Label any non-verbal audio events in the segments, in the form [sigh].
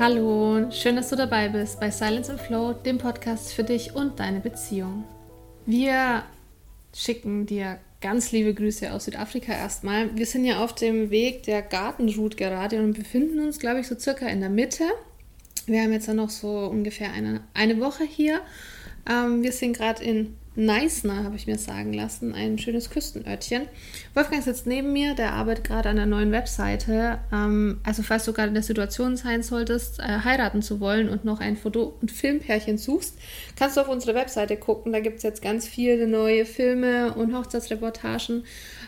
Hallo, schön, dass du dabei bist bei Silence and Flow, dem Podcast für dich und deine Beziehung. Wir schicken dir ganz liebe Grüße aus Südafrika erstmal. Wir sind ja auf dem Weg der Gartenroute gerade und befinden uns, glaube ich, so circa in der Mitte. Wir haben jetzt ja noch so ungefähr eine, eine Woche hier. Ähm, wir sind gerade in Neisner, habe ich mir sagen lassen, ein schönes Küstenörtchen. Wolfgang sitzt neben mir, der arbeitet gerade an der neuen Webseite. Ähm, also falls du gerade in der Situation sein solltest, äh, heiraten zu wollen und noch ein Foto- und Filmpärchen suchst, kannst du auf unsere Webseite gucken. Da gibt es jetzt ganz viele neue Filme und Hochzeitsreportagen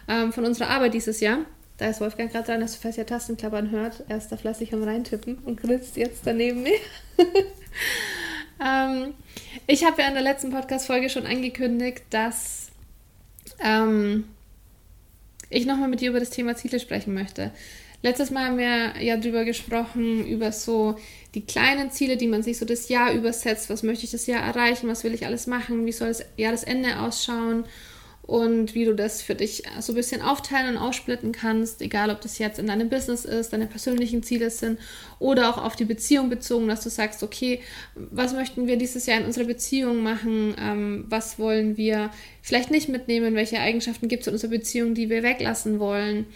ähm, von unserer Arbeit dieses Jahr. Da ist Wolfgang gerade dran, dass du falls ihr Tastenklappern hört. Er ist da fleißig am Reintippen und grinst jetzt daneben mir. [laughs] ähm, ich habe ja in der letzten Podcast-Folge schon angekündigt, dass ähm, ich nochmal mit dir über das Thema Ziele sprechen möchte. Letztes Mal haben wir ja drüber gesprochen, über so die kleinen Ziele, die man sich so das Jahr übersetzt. Was möchte ich das Jahr erreichen? Was will ich alles machen? Wie soll das Jahresende ausschauen? Und wie du das für dich so ein bisschen aufteilen und aufsplitten kannst, egal ob das jetzt in deinem Business ist, deine persönlichen Ziele sind oder auch auf die Beziehung bezogen, dass du sagst, okay, was möchten wir dieses Jahr in unserer Beziehung machen, ähm, was wollen wir vielleicht nicht mitnehmen, welche Eigenschaften gibt es in unserer Beziehung, die wir weglassen wollen,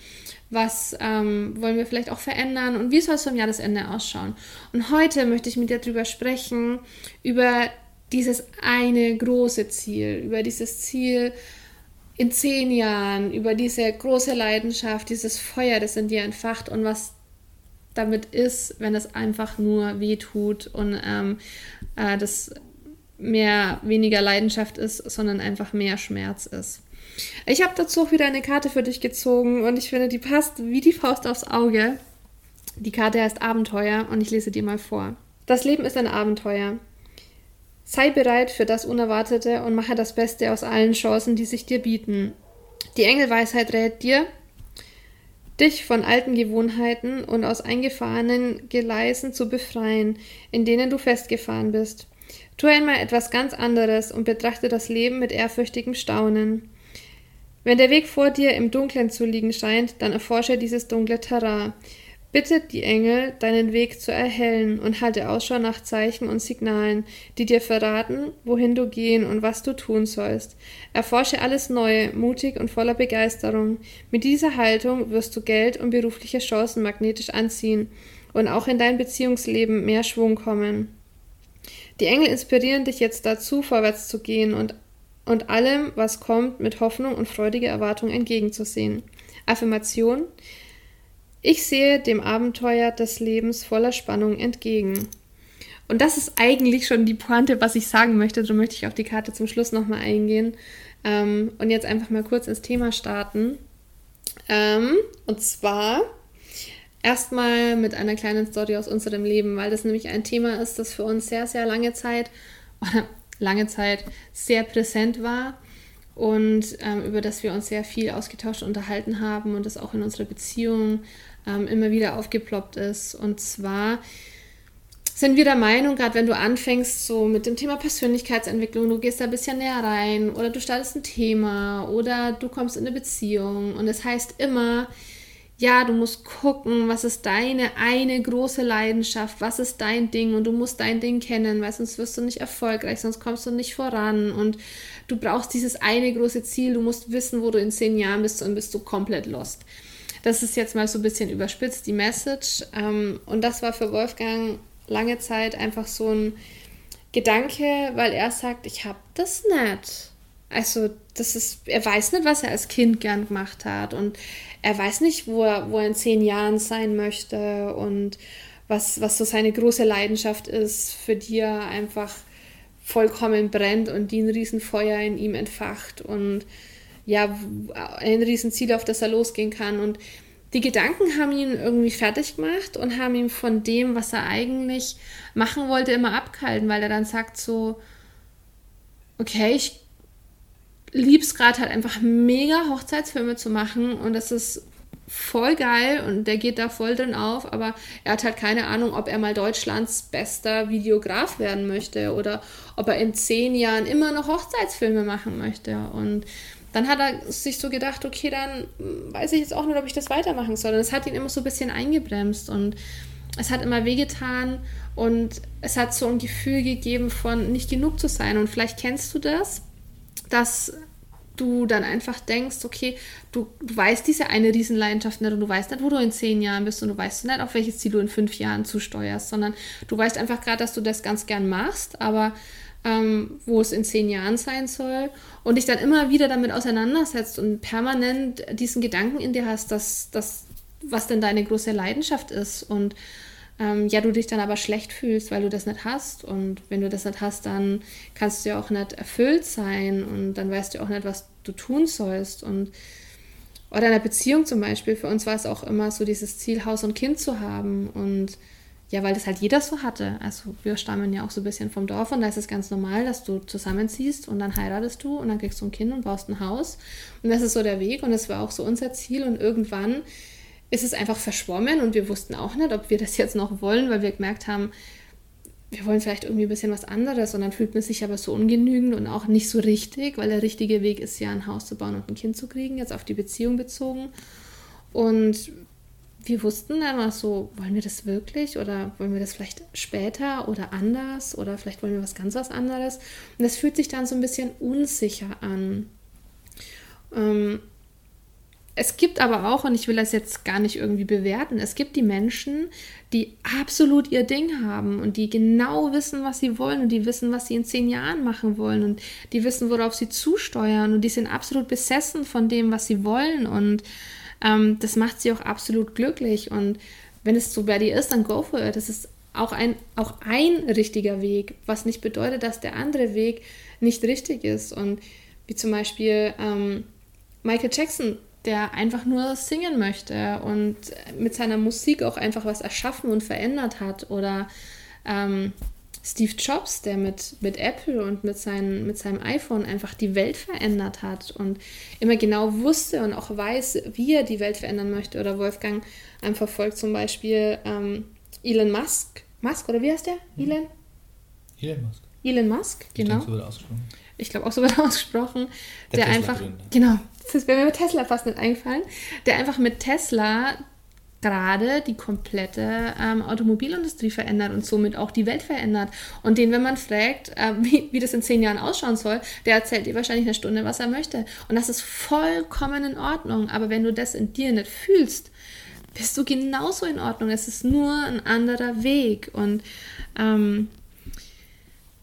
was ähm, wollen wir vielleicht auch verändern? Und wie soll es vom Jahresende ausschauen. Und heute möchte ich mit dir darüber sprechen, über dieses eine große Ziel, über dieses Ziel, in zehn Jahren über diese große Leidenschaft, dieses Feuer, das in dir entfacht und was damit ist, wenn es einfach nur weh tut und ähm, äh, das mehr weniger Leidenschaft ist, sondern einfach mehr Schmerz ist. Ich habe dazu auch wieder eine Karte für dich gezogen und ich finde, die passt wie die Faust aufs Auge. Die Karte heißt Abenteuer und ich lese dir mal vor. Das Leben ist ein Abenteuer. Sei bereit für das Unerwartete und mache das Beste aus allen Chancen, die sich dir bieten. Die Engelweisheit rät dir, dich von alten Gewohnheiten und aus eingefahrenen Gleisen zu befreien, in denen du festgefahren bist. Tu einmal etwas ganz anderes und betrachte das Leben mit ehrfürchtigem Staunen. Wenn der Weg vor dir im Dunklen zu liegen scheint, dann erforsche dieses dunkle Terrain. Bittet die Engel, deinen Weg zu erhellen und halte Ausschau nach Zeichen und Signalen, die dir verraten, wohin du gehen und was du tun sollst. Erforsche alles Neue, mutig und voller Begeisterung. Mit dieser Haltung wirst du Geld und berufliche Chancen magnetisch anziehen und auch in dein Beziehungsleben mehr Schwung kommen. Die Engel inspirieren dich jetzt dazu, vorwärts zu gehen und, und allem, was kommt, mit Hoffnung und freudiger Erwartung entgegenzusehen. Affirmation ich sehe dem Abenteuer des Lebens voller Spannung entgegen. Und das ist eigentlich schon die Pointe, was ich sagen möchte. Darum möchte ich auf die Karte zum Schluss nochmal eingehen. Ähm, und jetzt einfach mal kurz ins Thema starten. Ähm, und zwar erstmal mit einer kleinen Story aus unserem Leben, weil das nämlich ein Thema ist, das für uns sehr, sehr lange Zeit, [laughs] lange Zeit sehr präsent war und ähm, über das wir uns sehr viel ausgetauscht und unterhalten haben und das auch in unserer Beziehung ähm, immer wieder aufgeploppt ist. Und zwar sind wir der Meinung, gerade wenn du anfängst so mit dem Thema Persönlichkeitsentwicklung, du gehst da ein bisschen näher rein oder du startest ein Thema oder du kommst in eine Beziehung und es das heißt immer, ja, du musst gucken, was ist deine eine große Leidenschaft, was ist dein Ding und du musst dein Ding kennen, weil sonst wirst du nicht erfolgreich, sonst kommst du nicht voran und du brauchst dieses eine große Ziel, du musst wissen, wo du in zehn Jahren bist und bist du komplett lost. Das ist jetzt mal so ein bisschen überspitzt, die Message. Ähm, und das war für Wolfgang lange Zeit einfach so ein Gedanke, weil er sagt, ich habe das nicht. Also, das ist, er weiß nicht, was er als Kind gern gemacht hat und er weiß nicht, wo er, wo er in zehn Jahren sein möchte und was, was so seine große Leidenschaft ist, für die er einfach vollkommen brennt und die ein Riesenfeuer in ihm entfacht und ja, ein Riesenziel, auf das er losgehen kann. Und die Gedanken haben ihn irgendwie fertig gemacht und haben ihn von dem, was er eigentlich machen wollte, immer abgehalten, weil er dann sagt so, okay, ich liebe es gerade halt einfach mega Hochzeitsfilme zu machen und das ist voll geil und der geht da voll drin auf, aber er hat halt keine Ahnung, ob er mal Deutschlands bester Videograf werden möchte oder ob er in zehn Jahren immer noch Hochzeitsfilme machen möchte und dann hat er sich so gedacht, okay, dann weiß ich jetzt auch nicht, ob ich das weitermachen soll. Und es hat ihn immer so ein bisschen eingebremst. Und es hat immer wehgetan und es hat so ein Gefühl gegeben von nicht genug zu sein. Und vielleicht kennst du das, dass du dann einfach denkst, okay, du, du weißt diese eine Riesenleidenschaft nicht und du weißt nicht, wo du in zehn Jahren bist und du weißt nicht, auf welches Ziel du in fünf Jahren zusteuerst, sondern du weißt einfach gerade, dass du das ganz gern machst, aber ähm, wo es in zehn Jahren sein soll und dich dann immer wieder damit auseinandersetzt und permanent diesen Gedanken in dir hast, dass das, was denn deine große Leidenschaft ist und ähm, ja, du dich dann aber schlecht fühlst, weil du das nicht hast. Und wenn du das nicht hast, dann kannst du ja auch nicht erfüllt sein und dann weißt du auch nicht, was du tun sollst. Und oder in einer Beziehung zum Beispiel, für uns war es auch immer so dieses Ziel, Haus und Kind zu haben. Und ja, weil das halt jeder so hatte. Also wir stammen ja auch so ein bisschen vom Dorf und da ist es ganz normal, dass du zusammenziehst und dann heiratest du und dann kriegst du ein Kind und baust ein Haus. Und das ist so der Weg und das war auch so unser Ziel. Und irgendwann ist es einfach verschwommen und wir wussten auch nicht, ob wir das jetzt noch wollen, weil wir gemerkt haben, wir wollen vielleicht irgendwie ein bisschen was anderes und dann fühlt man sich aber so ungenügend und auch nicht so richtig, weil der richtige Weg ist ja ein Haus zu bauen und ein Kind zu kriegen, jetzt auf die Beziehung bezogen. Und wir wussten dann mal so, wollen wir das wirklich oder wollen wir das vielleicht später oder anders oder vielleicht wollen wir was ganz was anderes. Und das fühlt sich dann so ein bisschen unsicher an. Ähm, es gibt aber auch, und ich will das jetzt gar nicht irgendwie bewerten, es gibt die Menschen, die absolut ihr Ding haben und die genau wissen, was sie wollen und die wissen, was sie in zehn Jahren machen wollen und die wissen, worauf sie zusteuern und die sind absolut besessen von dem, was sie wollen und ähm, das macht sie auch absolut glücklich und wenn es so bei dir ist, dann go for it. Das ist auch ein, auch ein richtiger Weg, was nicht bedeutet, dass der andere Weg nicht richtig ist und wie zum Beispiel ähm, Michael Jackson der einfach nur singen möchte und mit seiner Musik auch einfach was erschaffen und verändert hat. Oder ähm, Steve Jobs, der mit, mit Apple und mit, seinen, mit seinem iPhone einfach die Welt verändert hat und immer genau wusste und auch weiß, wie er die Welt verändern möchte. Oder Wolfgang ähm, verfolgt zum Beispiel ähm, Elon Musk. Musk, oder wie heißt der? Hm. Elon? Elon Musk. Elon Musk, genau. Ich, denke, so ich glaube auch so wird ausgesprochen. Der, der einfach, genau, das wäre mir mit Tesla fast nicht eingefallen, der einfach mit Tesla gerade die komplette ähm, Automobilindustrie verändert und somit auch die Welt verändert. Und den, wenn man fragt, äh, wie, wie das in zehn Jahren ausschauen soll, der erzählt dir wahrscheinlich eine Stunde, was er möchte. Und das ist vollkommen in Ordnung. Aber wenn du das in dir nicht fühlst, bist du genauso in Ordnung. Es ist nur ein anderer Weg. Und ähm,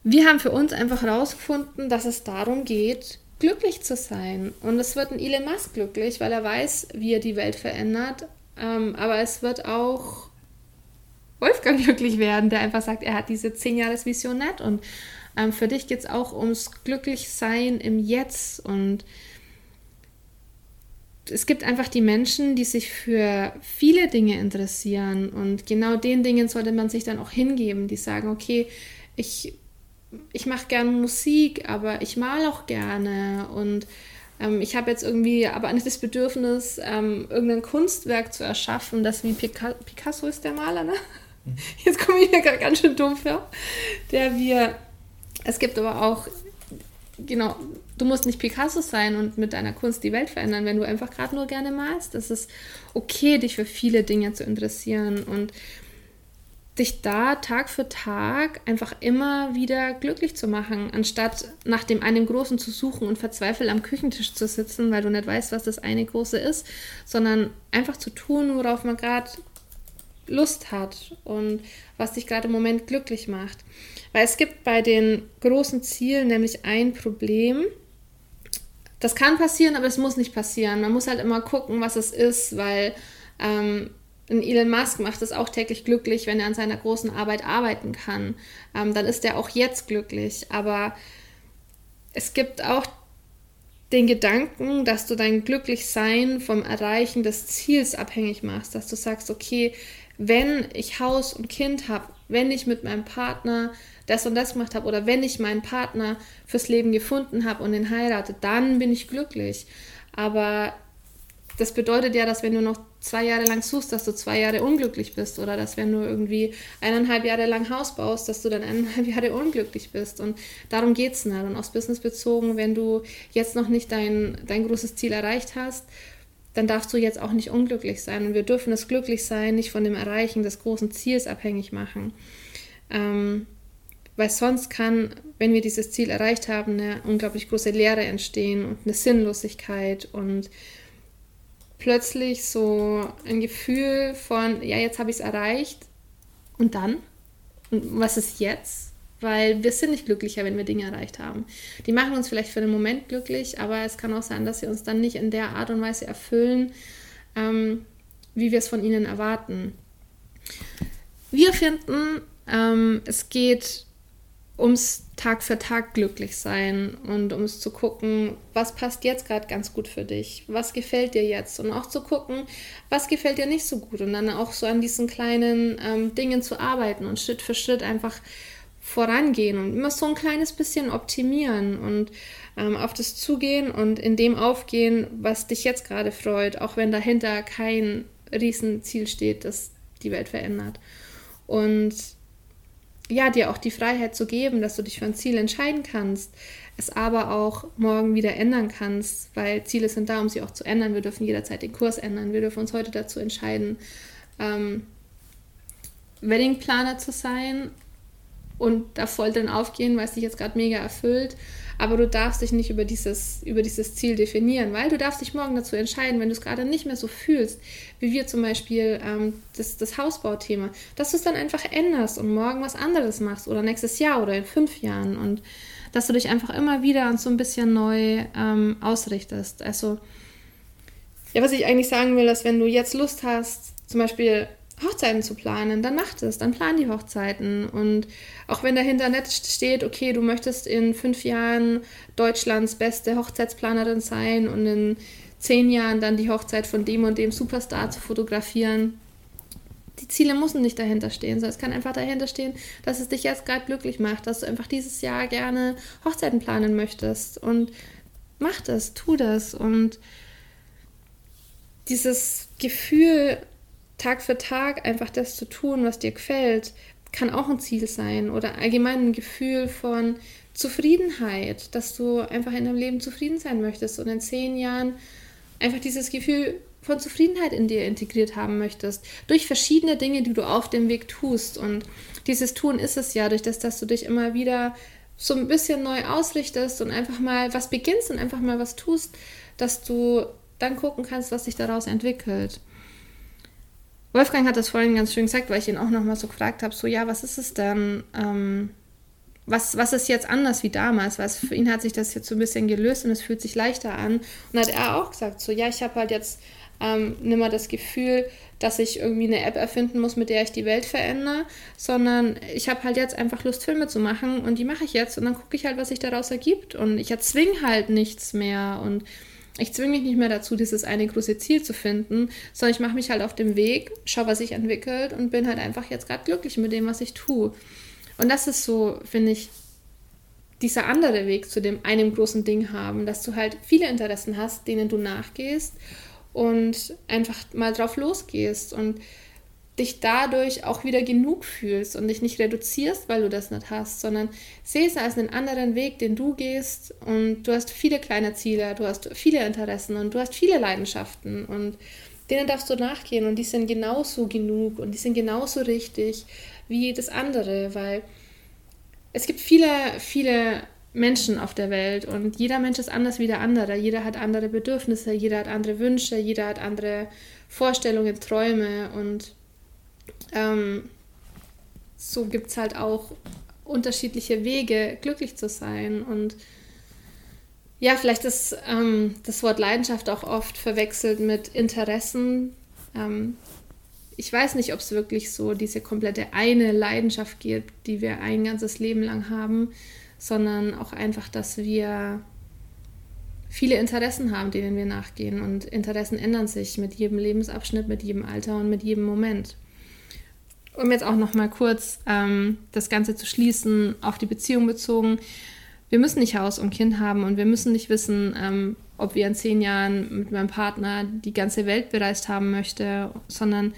wir haben für uns einfach herausgefunden, dass es darum geht, glücklich zu sein. Und es wird ein Elon Musk glücklich, weil er weiß, wie er die Welt verändert. Ähm, aber es wird auch Wolfgang [laughs] glücklich werden, der einfach sagt, er hat diese 10 Jahres Vision nicht. Und ähm, für dich geht es auch ums Glücklichsein im Jetzt. Und es gibt einfach die Menschen, die sich für viele Dinge interessieren. Und genau den Dingen sollte man sich dann auch hingeben, die sagen, okay, ich ich mache gerne Musik, aber ich male auch gerne und ähm, ich habe jetzt irgendwie aber nicht das Bedürfnis, ähm, irgendein Kunstwerk zu erschaffen, das wie Pica Picasso ist der Maler, ne? Mhm. Jetzt komme ich mir gerade ganz schön dumm vor. Der wir, es gibt aber auch, genau, du musst nicht Picasso sein und mit deiner Kunst die Welt verändern, wenn du einfach gerade nur gerne malst. Es ist okay, dich für viele Dinge zu interessieren und dich da Tag für Tag einfach immer wieder glücklich zu machen, anstatt nach dem einen Großen zu suchen und verzweifelt am Küchentisch zu sitzen, weil du nicht weißt, was das eine Große ist, sondern einfach zu tun, worauf man gerade Lust hat und was dich gerade im Moment glücklich macht. Weil es gibt bei den großen Zielen nämlich ein Problem. Das kann passieren, aber es muss nicht passieren. Man muss halt immer gucken, was es ist, weil ähm, ein Elon Musk macht es auch täglich glücklich, wenn er an seiner großen Arbeit arbeiten kann. Ähm, dann ist er auch jetzt glücklich. Aber es gibt auch den Gedanken, dass du dein Glücklichsein vom Erreichen des Ziels abhängig machst, dass du sagst, okay, wenn ich Haus und Kind habe, wenn ich mit meinem Partner das und das gemacht habe oder wenn ich meinen Partner fürs Leben gefunden habe und ihn heirate, dann bin ich glücklich. Aber das bedeutet ja, dass wenn du noch zwei Jahre lang suchst, dass du zwei Jahre unglücklich bist oder dass wenn du irgendwie eineinhalb Jahre lang Haus baust, dass du dann eineinhalb [laughs] Jahre unglücklich bist. Und darum geht es nicht. Und aufs Business bezogen, wenn du jetzt noch nicht dein, dein großes Ziel erreicht hast, dann darfst du jetzt auch nicht unglücklich sein. Und wir dürfen das Glücklichsein nicht von dem Erreichen des großen Ziels abhängig machen. Ähm, weil sonst kann, wenn wir dieses Ziel erreicht haben, eine unglaublich große Leere entstehen und eine Sinnlosigkeit und plötzlich so ein Gefühl von, ja, jetzt habe ich es erreicht und dann? Und was ist jetzt? Weil wir sind nicht glücklicher, wenn wir Dinge erreicht haben. Die machen uns vielleicht für den Moment glücklich, aber es kann auch sein, dass sie uns dann nicht in der Art und Weise erfüllen, ähm, wie wir es von ihnen erwarten. Wir finden, ähm, es geht ums Tag für Tag glücklich sein und ums zu gucken, was passt jetzt gerade ganz gut für dich, was gefällt dir jetzt? Und auch zu gucken, was gefällt dir nicht so gut? Und dann auch so an diesen kleinen ähm, Dingen zu arbeiten und Schritt für Schritt einfach vorangehen und immer so ein kleines bisschen optimieren und ähm, auf das zugehen und in dem aufgehen, was dich jetzt gerade freut, auch wenn dahinter kein Riesenziel steht, das die Welt verändert. Und ja, dir auch die Freiheit zu geben, dass du dich für ein Ziel entscheiden kannst, es aber auch morgen wieder ändern kannst, weil Ziele sind da, um sie auch zu ändern. Wir dürfen jederzeit den Kurs ändern. Wir dürfen uns heute dazu entscheiden, ähm, Weddingplaner zu sein und da voll drin aufgehen, weil es dich jetzt gerade mega erfüllt. Aber du darfst dich nicht über dieses, über dieses Ziel definieren, weil du darfst dich morgen dazu entscheiden, wenn du es gerade nicht mehr so fühlst, wie wir zum Beispiel ähm, das, das Hausbauthema, dass du es dann einfach änderst und morgen was anderes machst oder nächstes Jahr oder in fünf Jahren und dass du dich einfach immer wieder und so ein bisschen neu ähm, ausrichtest. Also, ja, was ich eigentlich sagen will, ist, wenn du jetzt Lust hast, zum Beispiel Hochzeiten zu planen, dann mach das, dann plan die Hochzeiten. Und auch wenn dahinter nicht steht, okay, du möchtest in fünf Jahren Deutschlands beste Hochzeitsplanerin sein und in zehn Jahren dann die Hochzeit von dem und dem Superstar zu fotografieren. Die Ziele müssen nicht dahinter stehen, sondern es kann einfach dahinter stehen, dass es dich jetzt gerade glücklich macht, dass du einfach dieses Jahr gerne Hochzeiten planen möchtest. Und mach das, tu das. Und dieses Gefühl, Tag für Tag einfach das zu tun, was dir gefällt, kann auch ein Ziel sein oder allgemein ein Gefühl von Zufriedenheit, dass du einfach in deinem Leben zufrieden sein möchtest und in zehn Jahren einfach dieses Gefühl von Zufriedenheit in dir integriert haben möchtest, durch verschiedene Dinge, die du auf dem Weg tust. Und dieses Tun ist es ja, durch das, dass du dich immer wieder so ein bisschen neu ausrichtest und einfach mal was beginnst und einfach mal was tust, dass du dann gucken kannst, was sich daraus entwickelt. Wolfgang hat das vorhin ganz schön gesagt, weil ich ihn auch nochmal so gefragt habe, so ja, was ist es denn, ähm, was, was ist jetzt anders wie damals? Weil für ihn hat sich das jetzt so ein bisschen gelöst und es fühlt sich leichter an. Und hat er auch gesagt, so ja, ich habe halt jetzt ähm, nicht mehr das Gefühl, dass ich irgendwie eine App erfinden muss, mit der ich die Welt verändere, sondern ich habe halt jetzt einfach Lust, Filme zu machen und die mache ich jetzt und dann gucke ich halt, was sich daraus ergibt und ich erzwinge halt nichts mehr und ich zwinge mich nicht mehr dazu, dieses eine große Ziel zu finden, sondern ich mache mich halt auf dem Weg, schaue, was sich entwickelt und bin halt einfach jetzt gerade glücklich mit dem, was ich tue. Und das ist so, finde ich, dieser andere Weg zu dem einem großen Ding haben, dass du halt viele Interessen hast, denen du nachgehst und einfach mal drauf losgehst und dich dadurch auch wieder genug fühlst und dich nicht reduzierst, weil du das nicht hast, sondern sieh es als einen anderen Weg, den du gehst und du hast viele kleine Ziele, du hast viele Interessen und du hast viele Leidenschaften und denen darfst du nachgehen und die sind genauso genug und die sind genauso richtig wie das andere, weil es gibt viele, viele Menschen auf der Welt und jeder Mensch ist anders wie der andere. Jeder hat andere Bedürfnisse, jeder hat andere Wünsche, jeder hat andere Vorstellungen, Träume und ähm, so gibt es halt auch unterschiedliche Wege, glücklich zu sein. Und ja, vielleicht ist ähm, das Wort Leidenschaft auch oft verwechselt mit Interessen. Ähm, ich weiß nicht, ob es wirklich so diese komplette eine Leidenschaft gibt, die wir ein ganzes Leben lang haben, sondern auch einfach, dass wir viele Interessen haben, denen wir nachgehen. Und Interessen ändern sich mit jedem Lebensabschnitt, mit jedem Alter und mit jedem Moment um jetzt auch noch mal kurz ähm, das Ganze zu schließen, auf die Beziehung bezogen. Wir müssen nicht Haus und Kind haben und wir müssen nicht wissen, ähm, ob wir in zehn Jahren mit meinem Partner die ganze Welt bereist haben möchte, sondern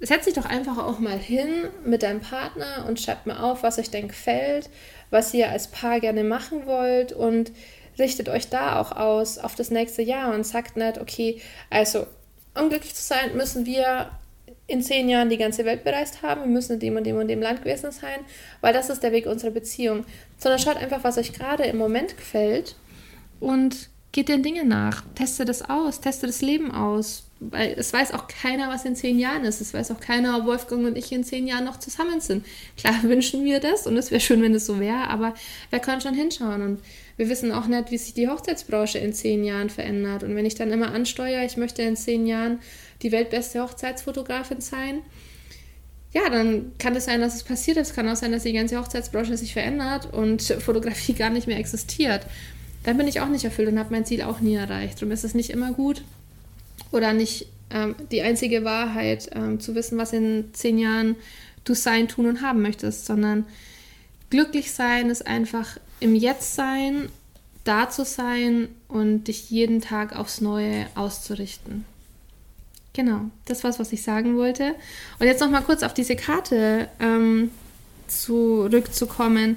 setz dich doch einfach auch mal hin mit deinem Partner und schreibt mal auf, was euch denn gefällt, was ihr als Paar gerne machen wollt und richtet euch da auch aus auf das nächste Jahr und sagt nicht, okay, also um glücklich zu sein, müssen wir in zehn Jahren die ganze Welt bereist haben, wir müssen in dem und dem und dem Land gewesen sein, weil das ist der Weg unserer Beziehung. Sondern schaut einfach, was euch gerade im Moment gefällt und geht den Dingen nach. Testet das aus, testet das Leben aus. Weil es weiß auch keiner, was in zehn Jahren ist. Es weiß auch keiner, ob Wolfgang und ich in zehn Jahren noch zusammen sind. Klar [laughs] wünschen wir das und es wäre schön, wenn es so wäre, aber wer kann schon hinschauen? Und wir wissen auch nicht, wie sich die Hochzeitsbranche in zehn Jahren verändert. Und wenn ich dann immer ansteuere, ich möchte in zehn Jahren die weltbeste Hochzeitsfotografin sein, ja, dann kann es sein, dass es passiert. Es kann auch sein, dass die ganze Hochzeitsbranche sich verändert und [laughs] Fotografie gar nicht mehr existiert dann bin ich auch nicht erfüllt und habe mein Ziel auch nie erreicht. Darum ist es nicht immer gut oder nicht ähm, die einzige Wahrheit, ähm, zu wissen, was in zehn Jahren du sein, tun und haben möchtest, sondern glücklich sein ist einfach im Jetzt sein, da zu sein und dich jeden Tag aufs Neue auszurichten. Genau, das war's, was ich sagen wollte. Und jetzt noch mal kurz auf diese Karte ähm, zurückzukommen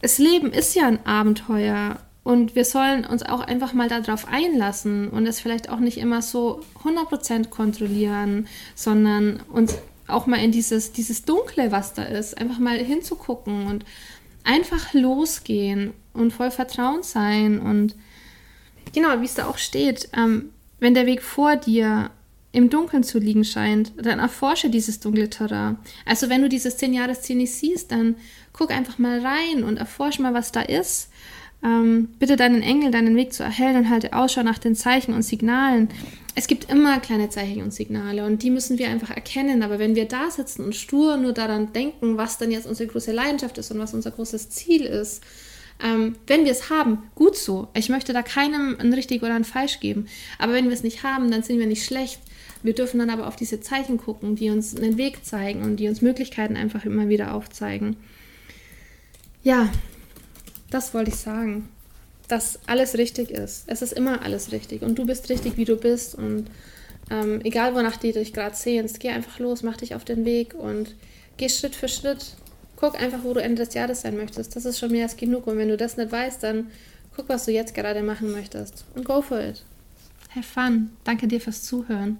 das Leben ist ja ein Abenteuer und wir sollen uns auch einfach mal darauf einlassen und es vielleicht auch nicht immer so 100% kontrollieren, sondern uns auch mal in dieses, dieses Dunkle, was da ist, einfach mal hinzugucken und einfach losgehen und voll Vertrauen sein und genau, wie es da auch steht, ähm, wenn der Weg vor dir im Dunkeln zu liegen scheint, dann erforsche dieses dunkle Terrain. Also wenn du dieses 10-Jahres-Ziel nicht siehst, dann guck einfach mal rein und erforsche mal, was da ist. Ähm, bitte deinen Engel, deinen Weg zu erhellen und halte Ausschau nach den Zeichen und Signalen. Es gibt immer kleine Zeichen und Signale und die müssen wir einfach erkennen. Aber wenn wir da sitzen und stur nur daran denken, was dann jetzt unsere große Leidenschaft ist und was unser großes Ziel ist, ähm, wenn wir es haben, gut so. Ich möchte da keinem ein richtig oder ein falsch geben. Aber wenn wir es nicht haben, dann sind wir nicht schlecht. Wir dürfen dann aber auf diese Zeichen gucken, die uns einen Weg zeigen und die uns Möglichkeiten einfach immer wieder aufzeigen. Ja, das wollte ich sagen. Dass alles richtig ist. Es ist immer alles richtig. Und du bist richtig, wie du bist. Und ähm, egal, wonach du dich gerade sehnst, geh einfach los, mach dich auf den Weg und geh Schritt für Schritt. Guck einfach, wo du Ende des Jahres sein möchtest. Das ist schon mehr als genug. Und wenn du das nicht weißt, dann guck, was du jetzt gerade machen möchtest. Und go for it. Have fun. Danke dir fürs Zuhören.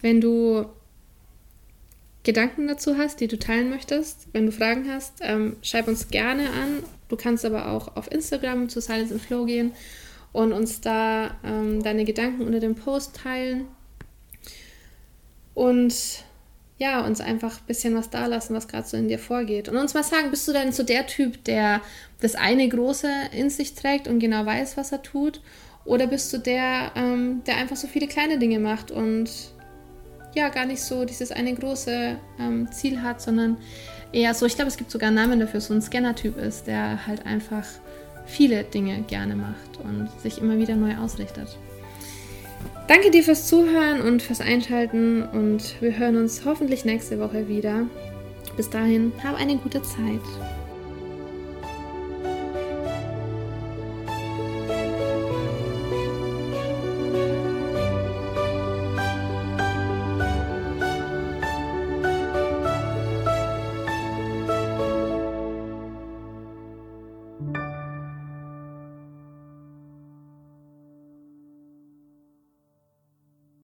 Wenn du Gedanken dazu hast, die du teilen möchtest, wenn du Fragen hast, ähm, schreib uns gerne an. Du kannst aber auch auf Instagram zu Silence and Flow gehen und uns da ähm, deine Gedanken unter dem Post teilen. Und ja, uns einfach ein bisschen was da lassen, was gerade so in dir vorgeht. Und uns mal sagen, bist du denn so der Typ, der das eine Große in sich trägt und genau weiß, was er tut? Oder bist du der, ähm, der einfach so viele kleine Dinge macht und ja gar nicht so dieses eine große ähm, Ziel hat, sondern eher so, ich glaube, es gibt sogar einen Namen dafür, so ein Scanner-Typ ist, der halt einfach viele Dinge gerne macht und sich immer wieder neu ausrichtet. Danke dir fürs Zuhören und fürs Einschalten und wir hören uns hoffentlich nächste Woche wieder. Bis dahin, hab eine gute Zeit.